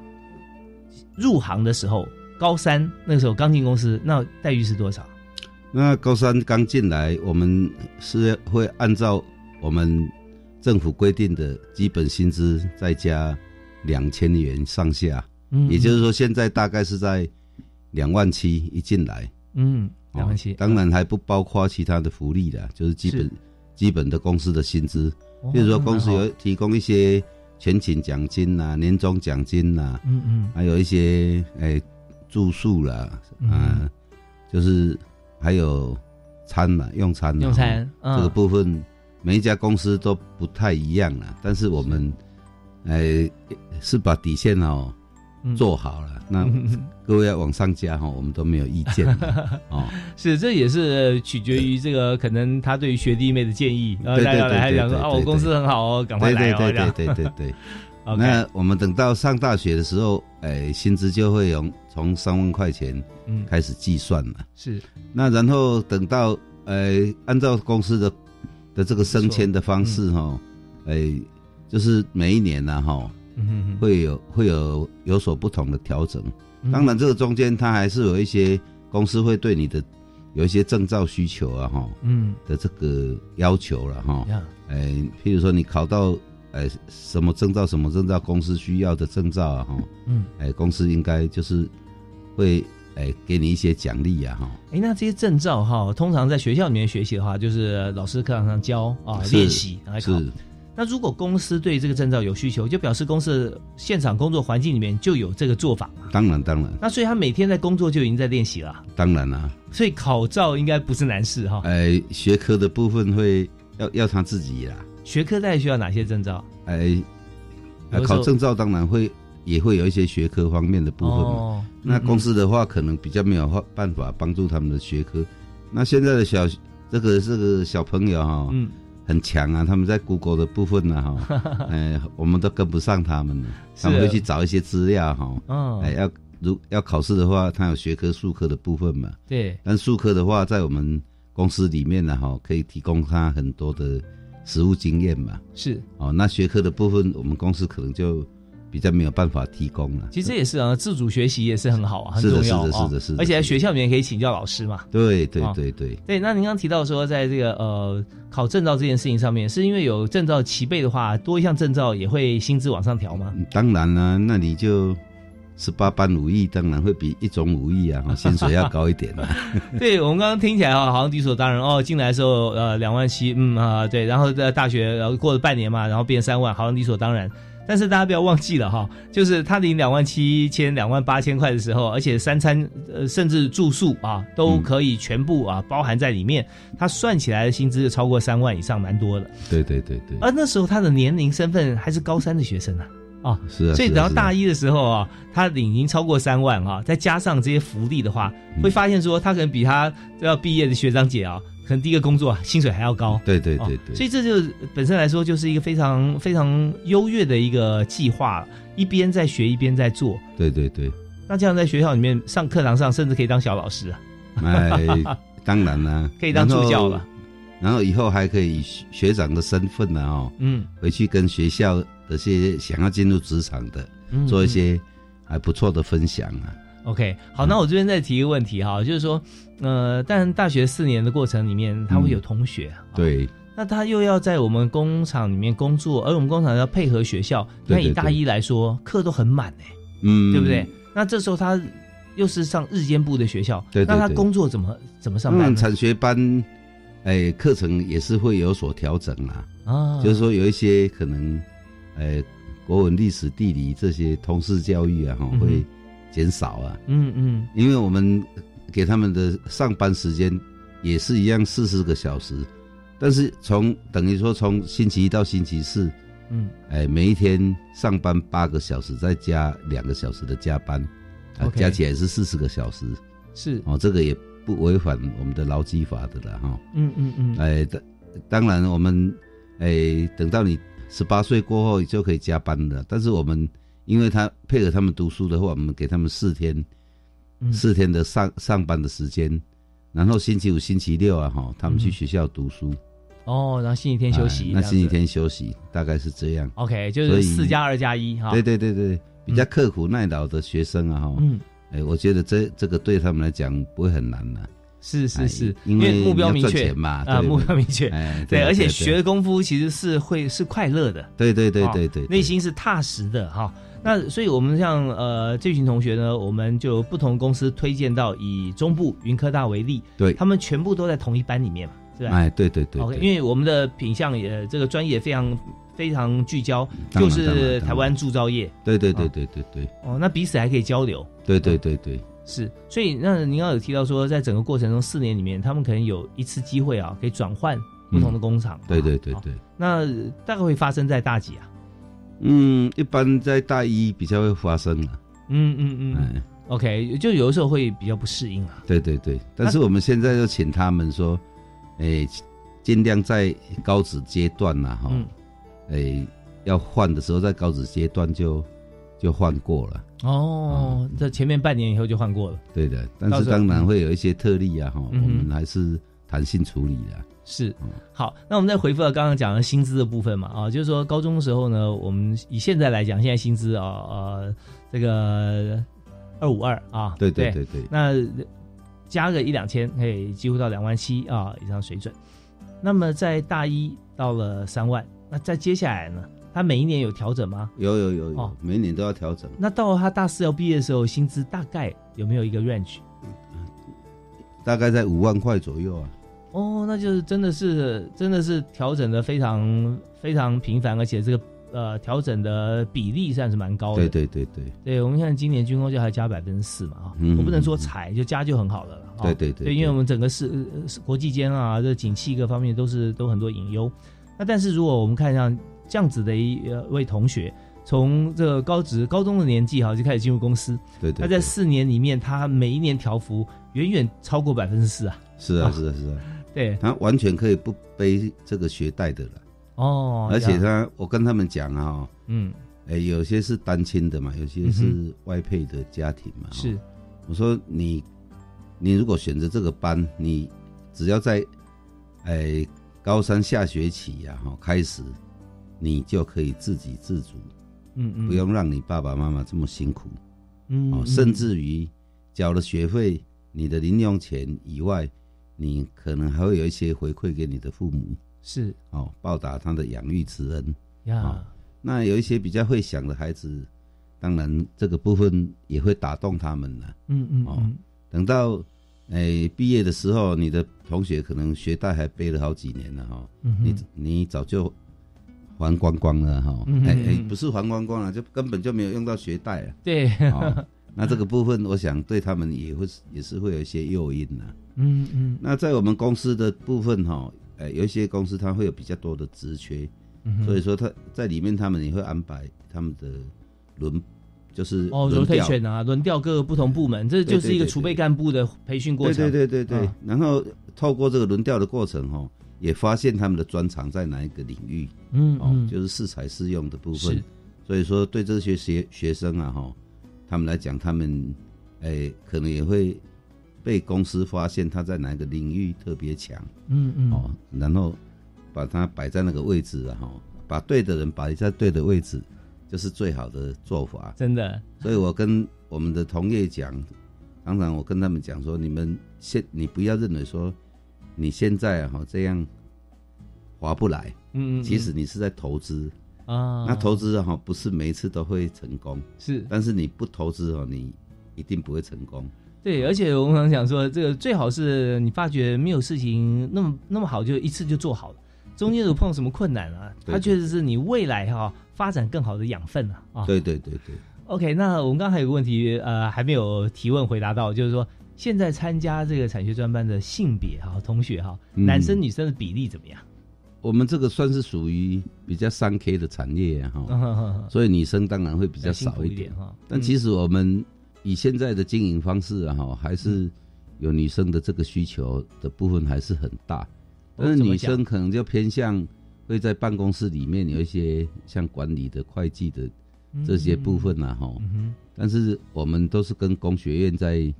入行的时候，高三那个时候刚进公司，那待遇是多少？那高三刚进来，我们是会按照我们政府规定的基本薪资再加两千元上下，嗯，也就是说现在大概是在两万七一进来，嗯，两万七，当然还不包括其他的福利的，就是基本。基本的公司的薪资，比如说公司有提供一些全勤奖金呐、年终奖金呐，嗯嗯，还有一些诶住宿啦，嗯，就是还有餐嘛，用餐用餐这个部分，每一家公司都不太一样啊。但是我们诶是把底线哦做好了，[LAUGHS] 那各位要往上加哈，我们都没有意见 [LAUGHS] 哦。是，这也是取决于这个可能他对于学弟妹的建议，然后大家来讲说啊，我公司很好哦，赶快来哦，对对对对对。那我们等到上大学的时候，哎，薪资就会从从三万块钱开始计算了。是。那然后等到呃，按照公司的的这个升迁的方式哈，哎，就是每一年呢哈。会有会有有所不同的调整，当然这个中间它还是有一些公司会对你的有一些证照需求啊哈，嗯。的这个要求了哈，哎，譬如说你考到哎什么证照什么证照，公司需要的证照啊哈，嗯，哎公司应该就是会哎给你一些奖励呀哈，哎那这些证照哈，通常在学校里面学习的话，就是老师课堂上教啊练习来考。那如果公司对这个证照有需求，就表示公司现场工作环境里面就有这个做法嘛当然，当然。那所以他每天在工作就已经在练习了。当然啦。所以考照应该不是难事哈。哎，学科的部分会要要他自己啦。学科大概需要哪些证照？哎，考证照当然会也会有一些学科方面的部分嘛。那公司的话可能比较没有办法帮助他们的学科。那现在的小这个这个小朋友哈。嗯。很强啊！他们在 Google 的部分呢，哈，[LAUGHS] 哎，我们都跟不上他们了。他们会去找一些资料，哈，哎，要如要考试的话，他有学科、数科的部分嘛。对。但数科的话，在我们公司里面呢，哈，可以提供他很多的实务经验嘛。是。哦，那学科的部分，我们公司可能就。比较没有办法提供了。其实也是啊，自主学习也是很好啊，很重要啊。是的，是的，是的。而且在学校里面可以请教老师嘛。对对对对。对，那您刚提到说，在这个呃考证照这件事情上面，是因为有证照齐备的话，多一项证照也会薪资往上调吗？当然了，那你就十八般武艺，当然会比一种武艺啊，[LAUGHS] 薪水要高一点啊。[LAUGHS] 对我们刚刚听起来啊，好像理所当然哦。进来的时候呃两万七，嗯啊对，然后在大学然后过了半年嘛，然后变三万，好像理所当然。但是大家不要忘记了哈，就是他领两万七千、两万八千块的时候，而且三餐呃甚至住宿啊都可以全部啊包含在里面，他算起来的薪资就超过三万以上，蛮多的。对对对对。而那时候他的年龄身份还是高三的学生呢，啊，是啊。所以等到大一的时候啊，他领已经超过三万啊，再加上这些福利的话，会发现说他可能比他要毕业的学长姐啊。可能第一个工作薪水还要高，对对对对，所以这就本身来说就是一个非常非常优越的一个计划，一边在学一边在做，对对对。那这样在学校里面上课堂上，甚至可以当小老师啊？哎，当然啦，[LAUGHS] 可以当助教了。然后以后还可以以学长的身份呢，哦，嗯，回去跟学校的些想要进入职场的，做一些还不错的分享啊。OK，好，那我这边再提一个问题哈，就是说，呃，但大学四年的过程里面，他会有同学，对，那他又要在我们工厂里面工作，而我们工厂要配合学校，那以大一来说，课都很满哎，嗯，对不对？那这时候他又是上日间部的学校，对，那他工作怎么怎么上班？产学班，哎，课程也是会有所调整啊，啊，就是说有一些可能，哎，国文、历史、地理这些通识教育啊，哈，会。减少啊，嗯嗯，因为我们给他们的上班时间也是一样四十个小时，但是从等于说从星期一到星期四，嗯，哎，每一天上班八个小时，再加两个小时的加班，啊，加起来是四十个小时，是。哦，这个也不违反我们的劳基法的了哈，嗯嗯嗯，哎，当当然我们哎等到你十八岁过后就可以加班了，但是我们。因为他配合他们读书的话，我们给他们四天，四天的上上班的时间，然后星期五、星期六啊，哈，他们去学校读书。哦，然后星期天休息。那星期天休息，大概是这样。OK，就是四加二加一哈。对对对对，比较刻苦耐劳的学生啊，哈，嗯，哎，我觉得这这个对他们来讲不会很难的。是是是，因为目标明确嘛，啊，目标明确，对，而且学的功夫其实是会是快乐的。对对对对对，内心是踏实的哈。那所以，我们像呃这群同学呢，我们就不同公司推荐到以中部云科大为例，对他们全部都在同一班里面嘛，是吧？哎，对对对，OK，因为我们的品相也这个专业非常非常聚焦，就是台湾铸造业，对对对对对对。哦，那彼此还可以交流，对对对对，是。所以那您刚有提到说，在整个过程中四年里面，他们可能有一次机会啊，可以转换不同的工厂，对对对对。那大概会发生在大几啊？嗯，一般在大一比较会发生啊。嗯嗯嗯，OK，就有的时候会比较不适应啊。对对对，但是我们现在就请他们说，哎，尽量在高职阶段呐，哈，哎，要换的时候在高职阶段就就换过了。哦，在前面半年以后就换过了。对的，但是当然会有一些特例啊，哈，我们还是弹性处理的。是，好，那我们再回复到刚刚讲的薪资的部分嘛，啊，就是说高中的时候呢，我们以现在来讲，现在薪资啊，呃，这个二五二啊，对对对对，那加个一两千，可以几乎到两万七啊以上水准。那么在大一到了三万，那在接下来呢，他每一年有调整吗？有有有有，每年都要调整。那到他大四要毕业的时候，薪资大概有没有一个 range？大概在五万块左右啊。哦，那就是真的是真的是调整的非常非常频繁，而且这个呃调整的比例算是蛮高的。对对对对，对我们看今年军工就还加百分之四嘛啊，我不能说裁就加就很好了。对对对，对，因为我们整个是国际间啊，这景气各方面都是都很多隐忧。那但是如果我们看像这样子的一位同学，从这个高职高中的年纪哈就开始进入公司，对对，他在四年里面他每一年调幅远远超过百分之四啊。是啊是啊是啊。对。他完全可以不背这个学贷的了。哦，而且他我跟他们讲啊，嗯，哎，有些是单亲的嘛，有些是外配的家庭嘛，是，我说你你如果选择这个班，你只要在哎高三下学期呀哈开始，你就可以自给自足，嗯嗯，不用让你爸爸妈妈这么辛苦，嗯，哦，甚至于交了学费，你的零用钱以外。你可能还会有一些回馈给你的父母，是哦，报答他的养育之恩呀。那有一些比较会想的孩子，当然这个部分也会打动他们了。嗯嗯哦，等到诶毕业的时候，你的同学可能学贷还背了好几年了哈。嗯你你早就还光光了哈。哎哎，不是还光光了，就根本就没有用到学贷了。对。那这个部分，我想对他们也会也是会有一些诱因呐。嗯嗯。那在我们公司的部分哈，呃，有一些公司它会有比较多的职缺，所以说他在里面他们也会安排他们的轮，就是哦轮调啊，轮调各个不同部门，这就是一个储备干部的培训过程。对对对对对。然后透过这个轮调的过程哈，也发现他们的专长在哪一个领域。嗯哦，就是适才适用的部分。所以说对这些学学生啊哈。他们来讲，他们，诶，可能也会被公司发现他在哪个领域特别强，嗯嗯，哦，然后把他摆在那个位置，哈，把对的人摆在对的位置，就是最好的做法。真的，所以我跟我们的同业讲，常常我跟他们讲说，你们现你不要认为说你现在哈这样划不来，嗯嗯，其实你是在投资。啊，那投资哈不是每一次都会成功，是，但是你不投资哦，你一定不会成功。对，而且我们常讲说，这个最好是你发觉没有事情那么那么好，就一次就做好了。中间有碰到什么困难啊？它确实是你未来哈发展更好的养分啊。啊，对对对对。OK，那我们刚还有个问题，呃，还没有提问回答到，就是说现在参加这个产学专班的性别哈同学哈，男生女生的比例怎么样？我们这个算是属于比较三 K 的产业哈，所以女生当然会比较少一点哈。但其实我们以现在的经营方式哈，还是有女生的这个需求的部分还是很大。但是女生可能就偏向会在办公室里面有一些像管理的、会计的这些部分呐哈。但是我们都是跟工学院在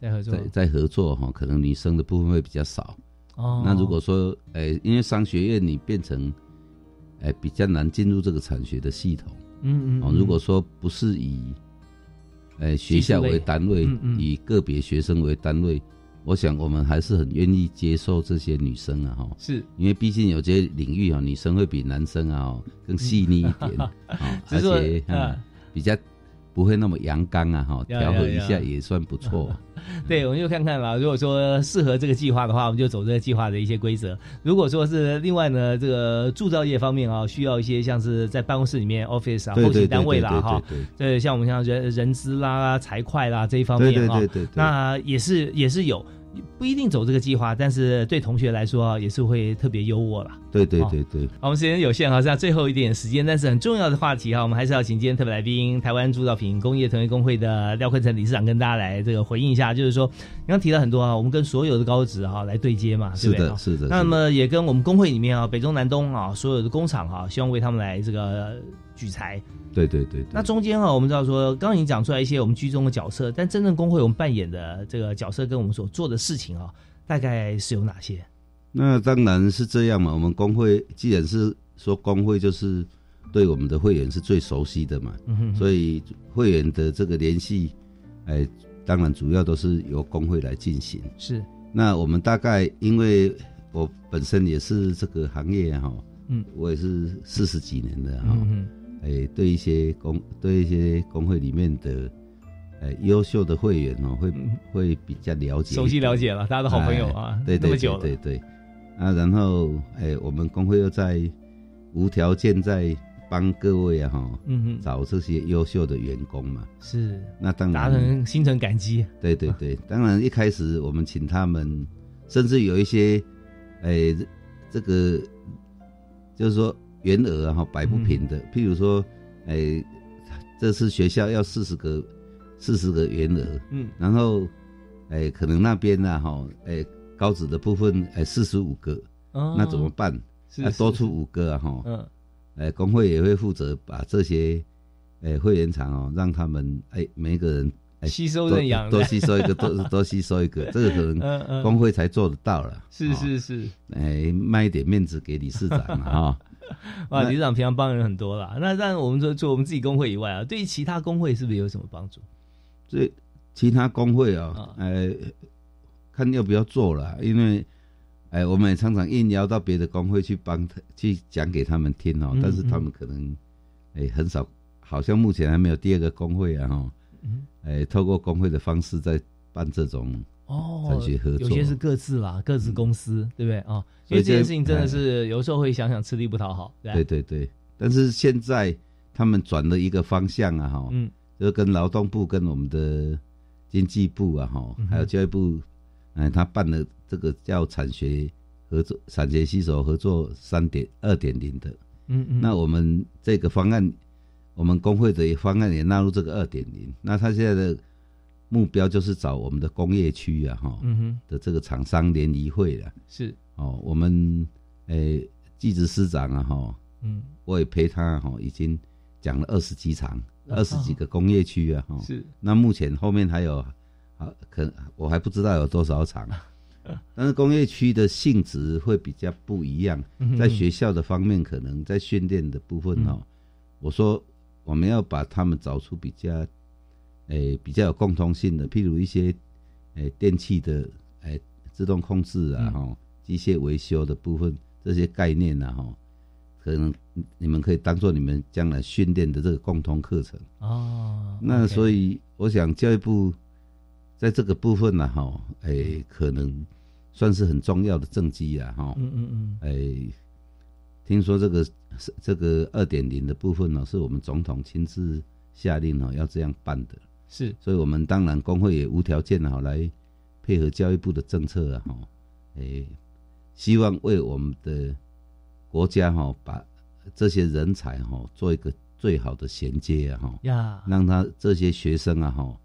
在合作，在合作哈，可能女生的部分会比较少。哦，那如果说，诶，因为商学院你变成，诶，比较难进入这个产学的系统，嗯嗯，哦，如果说不是以，诶，学校为单位，以个别学生为单位，我想我们还是很愿意接受这些女生啊，哈，是。因为毕竟有些领域啊，女生会比男生啊更细腻一点，[LAUGHS] 啊，而且啊。比较。不会那么阳刚啊，哈，调和一下也算不错。[LAUGHS] 对，我们就看看啦。如果说适合这个计划的话，我们就走这个计划的一些规则。如果说是另外呢，这个铸造业方面啊，需要一些像是在办公室里面 office 啊，后勤单位啦，哈，对，像我们像人人资啦、财会啦这一方面啊，那也是也是有。不一定走这个计划，但是对同学来说也是会特别优渥了。对对对对。好，我们时间有限，哈，剩下最后一点时间，但是很重要的话题哈，我们还是要请今天特别来宾台湾铸造品工业同业工会的廖坤成理事长跟大家来这个回应一下，就是说刚刚提了很多啊，我们跟所有的高职哈来对接嘛，是的，是的。那么也跟我们工会里面啊，北中南东啊，所有的工厂哈，希望为他们来这个举才。对对对。那中间哈，我们知道说，刚刚已经讲出来一些我们居中的角色，但真正工会我们扮演的这个角色跟我们所做的事情啊。大概是有哪些？那当然是这样嘛。我们工会既然是说工会，就是对我们的会员是最熟悉的嘛。嗯哼。所以会员的这个联系，哎，当然主要都是由工会来进行。是。那我们大概因为我本身也是这个行业哈，嗯，我也是四十几年的哈，嗯哎，对一些工对一些工会里面的。呃，优秀的会员哦，会会比较了解，熟悉了解了，大家的好朋友啊，对对对对对，啊，然后哎，我们工会又在无条件在帮各位啊哈，嗯哼，找这些优秀的员工嘛，是，那当然，达成心存感激，对对对，当然一开始我们请他们，甚至有一些，哎，这个就是说员额哈摆不平的，譬如说，哎，这次学校要四十个。四十个员额，嗯，然后，哎，可能那边呢，哈，哎，高职的部分，哎，四十五个，哦，那怎么办？要多出五个啊，哈，嗯，哎，工会也会负责把这些，哎，会员厂哦，让他们，哎，每个人，哎，吸收认养，多吸收一个，多多 [LAUGHS] 吸收一个，这个可能工会才做得到了。是是是，哎，卖一点面子给理事长啊。[LAUGHS] 啊，理事长平常帮人很多啦。那但我们说，做我们自己工会以外啊，对于其他工会是不是有什么帮助？这其他工会啊，呃，看要不要做了，因为哎，我们也常常应邀到别的工会去帮他去讲给他们听哦，但是他们可能哎很少，好像目前还没有第二个工会啊哈，哎，透过工会的方式在办这种哦有些是各自啦，各自公司，对不对啊？因为这件事情真的是有时候会想想吃力不讨好，对对对。但是现在他们转了一个方向啊哈，嗯。就跟劳动部、跟我们的经济部啊，哈，还有教育部，哎，他办了这个叫产学合作、产学携手合作三点二点零的，嗯嗯，那我们这个方案，我们工会的方案也纳入这个二点零。那他现在的目标就是找我们的工业区啊，哈，嗯哼，的这个厂商联谊会了，是哦，我们诶，技职师长啊，哈，嗯，我也陪他哈，已经讲了二十几场。二十几个工业区啊，哈，是。那目前后面还有，啊，可我还不知道有多少场，[LAUGHS] 但是工业区的性质会比较不一样。在学校的方面，可能在训练的部分哦，我说我们要把他们找出比较，诶，比较有共通性的，譬如一些，诶，电器的，诶，自动控制啊，哈，机械维修的部分这些概念啊，哈。可能你们可以当做你们将来训练的这个共同课程哦。那所以我想教育部在这个部分呢，哈，诶，可能算是很重要的政绩啊，哈。嗯嗯嗯。诶，听说这个是这个二点零的部分呢，是我们总统亲自下令哦，要这样办的。是。所以我们当然工会也无条件哈来配合教育部的政策啊，哈，诶，希望为我们的。国家哈把这些人才哈做一个最好的衔接啊哈，让他这些学生啊哈，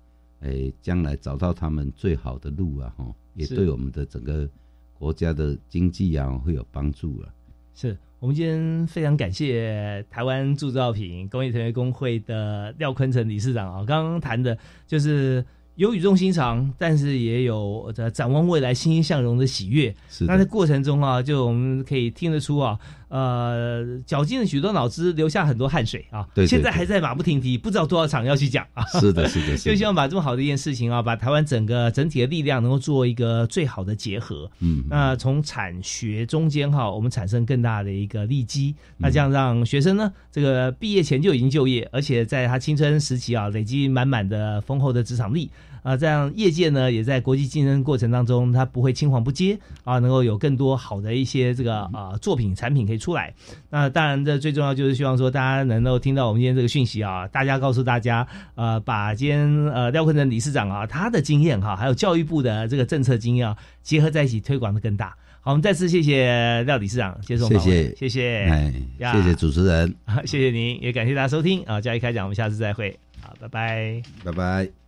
诶将来找到他们最好的路啊哈，也对我们的整个国家的经济啊会有帮助啊。是我们今天非常感谢台湾铸造品工业成员工会的廖坤成理事长啊，刚刚谈的就是。有语重心长，但是也有在展望未来、欣欣向荣的喜悦。是那在过程中啊，就我们可以听得出啊。呃，绞尽了许多脑汁，留下很多汗水啊！对，现在还在马不停蹄，不知道多少场要去讲啊！是的，是的，就希望把这么好的一件事情啊，把台湾整个整体的力量能够做一个最好的结合。嗯，那从产学中间哈，我们产生更大的一个利基。那这样让学生呢，这个毕业前就已经就业，而且在他青春时期啊，累积满满的丰厚的职场力。啊，这样业界呢也在国际竞争过程当中，它不会青黄不接啊，能够有更多好的一些这个啊作品产品可以出来。那当然，这最重要就是希望说大家能够听到我们今天这个讯息啊，大家告诉大家，呃，把今天呃廖坤成理事长啊他的经验哈，还有教育部的这个政策经验啊结合在一起推广的更大。好，我们再次谢谢廖理事长接受访问，谢谢，谢谢，哎，谢谢主持人，[LAUGHS] 谢谢您，也感谢大家收听啊，教育开讲，我们下次再会，好，拜拜，拜拜。